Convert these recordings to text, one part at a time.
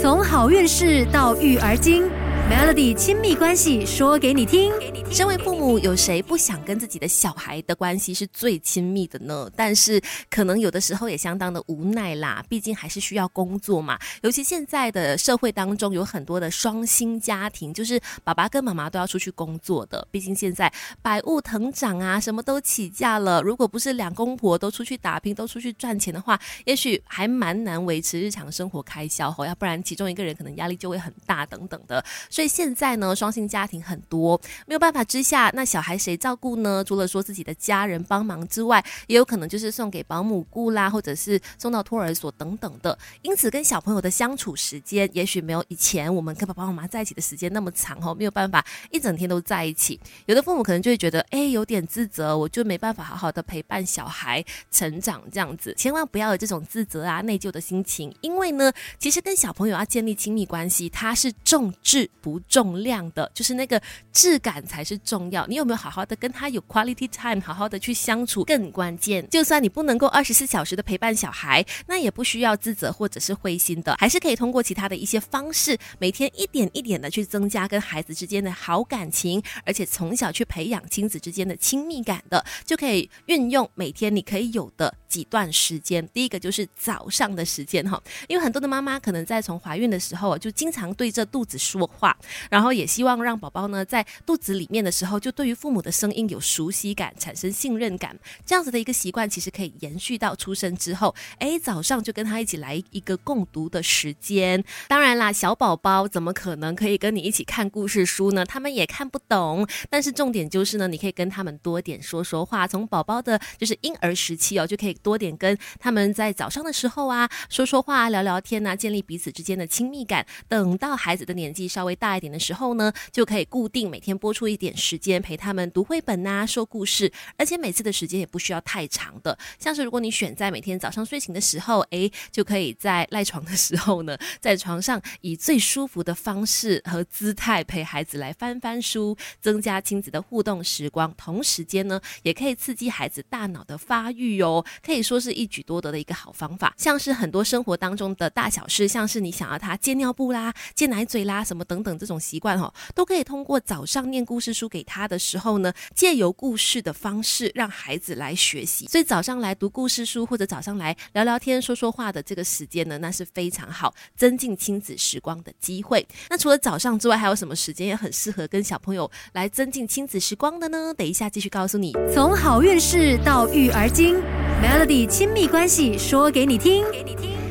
从好运事到育儿经。Melody 亲密关系说给你听。身为父母，有谁不想跟自己的小孩的关系是最亲密的呢？但是可能有的时候也相当的无奈啦，毕竟还是需要工作嘛。尤其现在的社会当中，有很多的双薪家庭，就是爸爸跟妈妈都要出去工作的。毕竟现在百物腾涨啊，什么都起价了。如果不是两公婆都出去打拼，都出去赚钱的话，也许还蛮难维持日常生活开销哦。要不然其中一个人可能压力就会很大等等的。所以现在呢，双性家庭很多，没有办法之下，那小孩谁照顾呢？除了说自己的家人帮忙之外，也有可能就是送给保姆雇啦，或者是送到托儿所等等的。因此，跟小朋友的相处时间，也许没有以前我们跟爸爸妈妈在一起的时间那么长哦，没有办法一整天都在一起。有的父母可能就会觉得，哎，有点自责，我就没办法好好的陪伴小孩成长这样子。千万不要有这种自责啊、内疚的心情，因为呢，其实跟小朋友要建立亲密关系，它是重质不重。量的，就是那个质感才是重要。你有没有好好的跟他有 quality time，好好的去相处更关键。就算你不能够二十四小时的陪伴小孩，那也不需要自责或者是灰心的，还是可以通过其他的一些方式，每天一点一点的去增加跟孩子之间的好感情，而且从小去培养亲子之间的亲密感的，就可以运用每天你可以有的几段时间。第一个就是早上的时间哈，因为很多的妈妈可能在从怀孕的时候就经常对着肚子说话。然后也希望让宝宝呢，在肚子里面的时候，就对于父母的声音有熟悉感，产生信任感，这样子的一个习惯，其实可以延续到出生之后。哎，早上就跟他一起来一个共读的时间。当然啦，小宝宝怎么可能可以跟你一起看故事书呢？他们也看不懂。但是重点就是呢，你可以跟他们多点说说话。从宝宝的就是婴儿时期哦，就可以多点跟他们在早上的时候啊说说话、聊聊天啊，建立彼此之间的亲密感。等到孩子的年纪稍微大一点的。时候呢，就可以固定每天播出一点时间陪他们读绘本呐，说故事，而且每次的时间也不需要太长的。像是如果你选在每天早上睡醒的时候，诶，就可以在赖床的时候呢，在床上以最舒服的方式和姿态陪孩子来翻翻书，增加亲子的互动时光。同时间呢，也可以刺激孩子大脑的发育哦，可以说是一举多得的一个好方法。像是很多生活当中的大小事，像是你想要他接尿布啦、接奶嘴啦什么等等这种习。惯哈，都可以通过早上念故事书给他的时候呢，借由故事的方式让孩子来学习。所以早上来读故事书，或者早上来聊聊天、说说话的这个时间呢，那是非常好增进亲子时光的机会。那除了早上之外，还有什么时间也很适合跟小朋友来增进亲子时光的呢？等一下继续告诉你。从好运事到育儿经彻底亲密关系说。给你听。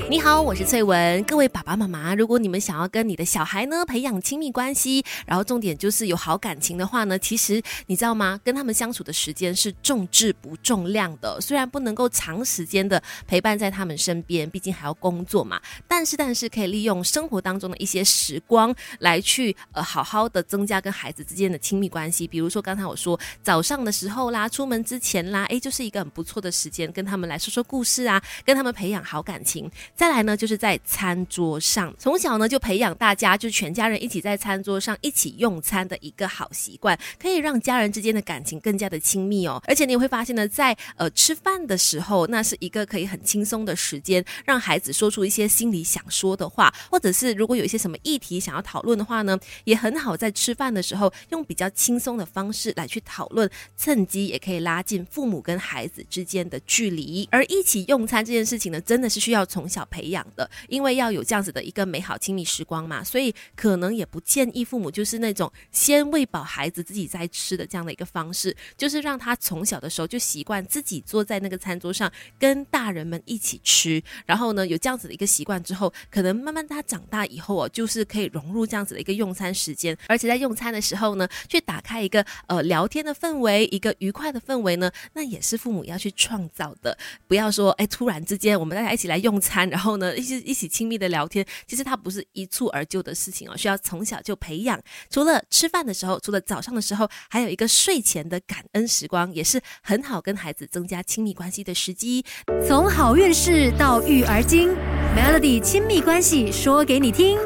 你好，我是翠文。各位爸爸妈妈，如果你们想要跟你的小孩呢培养亲密关系，然后重点就是有好感情的话呢，其实你知道吗？跟他们相处的时间是重质不重量的。虽然不能够长时间的陪伴在他们身边，毕竟还要工作嘛。但是，但是可以利用生活当中的一些时光来去呃好好的增加跟孩子之间的亲密关系。比如说刚才我说早上的时候啦，出门之前啦，诶，就是一个很不错的时间，跟他们来说说故事啊，跟他们培养好感情。再来呢，就是在餐桌上，从小呢就培养大家就全家人一起在餐桌上一起用餐的一个好习惯，可以让家人之间的感情更加的亲密哦。而且你会发现呢，在呃吃饭的时候，那是一个可以很轻松的时间，让孩子说出一些心里想说的话，或者是如果有一些什么议题想要讨论的话呢，也很好在吃饭的时候用比较轻松的方式来去讨论，趁机也可以拉近父母跟孩子之间的距离。而一起用餐这件事情呢，真的是需要从小。培养的，因为要有这样子的一个美好亲密时光嘛，所以可能也不建议父母就是那种先喂饱孩子自己再吃的这样的一个方式，就是让他从小的时候就习惯自己坐在那个餐桌上跟大人们一起吃，然后呢有这样子的一个习惯之后，可能慢慢他长大以后哦，就是可以融入这样子的一个用餐时间，而且在用餐的时候呢，去打开一个呃聊天的氛围，一个愉快的氛围呢，那也是父母要去创造的，不要说哎突然之间我们大家一起来用餐。然后呢，一起一起亲密的聊天，其实它不是一蹴而就的事情哦，需要从小就培养。除了吃饭的时候，除了早上的时候，还有一个睡前的感恩时光，也是很好跟孩子增加亲密关系的时机。从好运事到育儿经，Melody 亲密关系说给你听。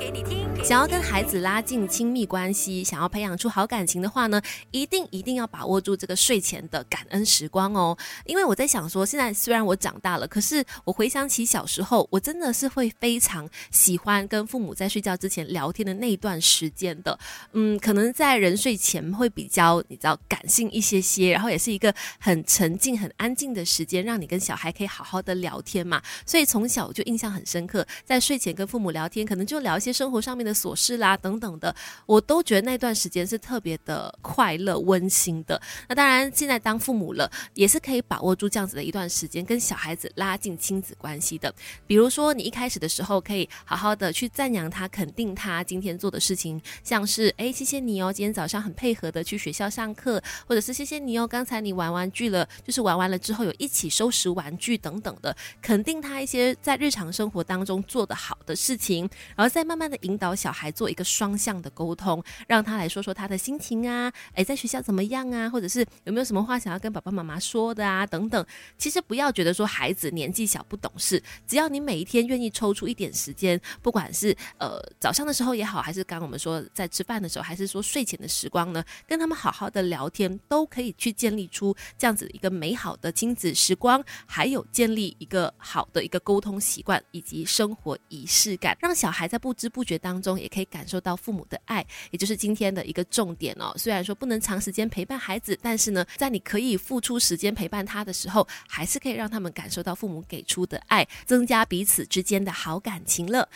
想要跟孩子拉近亲密关系，想要培养出好感情的话呢，一定一定要把握住这个睡前的感恩时光哦。因为我在想说，现在虽然我长大了，可是我回想起小时候，我真的是会非常喜欢跟父母在睡觉之前聊天的那一段时间的。嗯，可能在人睡前会比较你知道感性一些些，然后也是一个很沉静、很安静的时间，让你跟小孩可以好好的聊天嘛。所以从小就印象很深刻，在睡前跟父母聊天，可能就聊一些生活上面的。琐事啦，等等的，我都觉得那段时间是特别的快乐、温馨的。那当然，现在当父母了，也是可以把握住这样子的一段时间，跟小孩子拉近亲子关系的。比如说，你一开始的时候，可以好好的去赞扬他、肯定他今天做的事情，像是哎，谢谢你哦，今天早上很配合的去学校上课，或者是谢谢你哦，刚才你玩玩具了，就是玩完了之后有一起收拾玩具等等的，肯定他一些在日常生活当中做的好的事情，然后再慢慢的引导小。孩做一个双向的沟通，让他来说说他的心情啊，诶，在学校怎么样啊？或者是有没有什么话想要跟爸爸妈妈说的啊？等等。其实不要觉得说孩子年纪小不懂事，只要你每一天愿意抽出一点时间，不管是呃早上的时候也好，还是刚我们说在吃饭的时候，还是说睡前的时光呢，跟他们好好的聊天，都可以去建立出这样子一个美好的亲子时光，还有建立一个好的一个沟通习惯以及生活仪式感，让小孩在不知不觉当中中。也可以感受到父母的爱，也就是今天的一个重点哦。虽然说不能长时间陪伴孩子，但是呢，在你可以付出时间陪伴他的时候，还是可以让他们感受到父母给出的爱，增加彼此之间的好感情了。